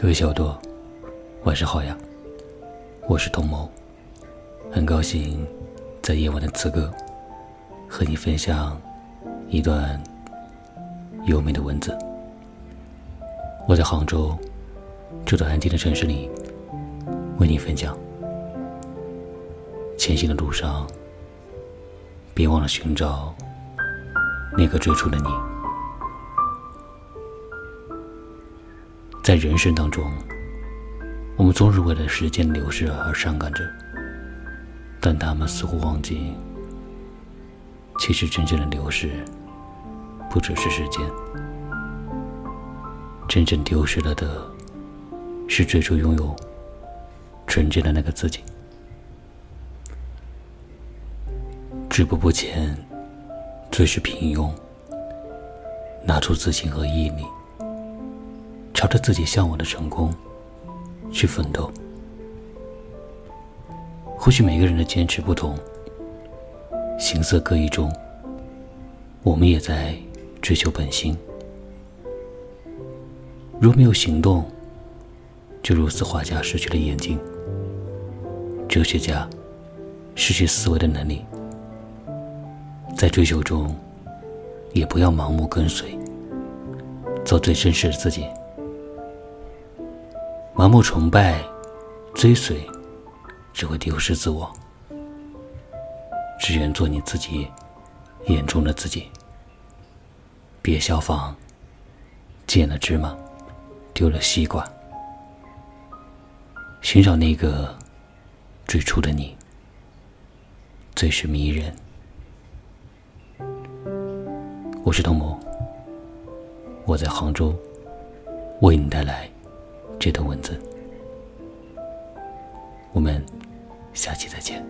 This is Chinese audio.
各位小朵，晚上好呀！我是童谋，很高兴在夜晚的此刻和你分享一段优美的文字。我在杭州这座安静的城市里为你分享。前行的路上，别忘了寻找那个最初的你。在人生当中，我们总是为了时间流逝而伤感着，但他们似乎忘记，其实真正的流逝不只是时间，真正丢失了的，是最初拥有纯真的那个自己。止步不前，最是平庸。拿出自信和毅力。朝着自己向往的成功去奋斗。或许每个人的坚持不同，形色各异中，我们也在追求本心。若没有行动，就如此画家失去了眼睛，哲学家失去思维的能力。在追求中，也不要盲目跟随，做最真实的自己。盲目崇拜、追随，只会丢失自我。只愿做你自己眼中的自己。别效仿，见了芝麻，丢了西瓜。寻找那个最初的你，最是迷人。我是童某，我在杭州，为你带来。这段文字，我们下期再见，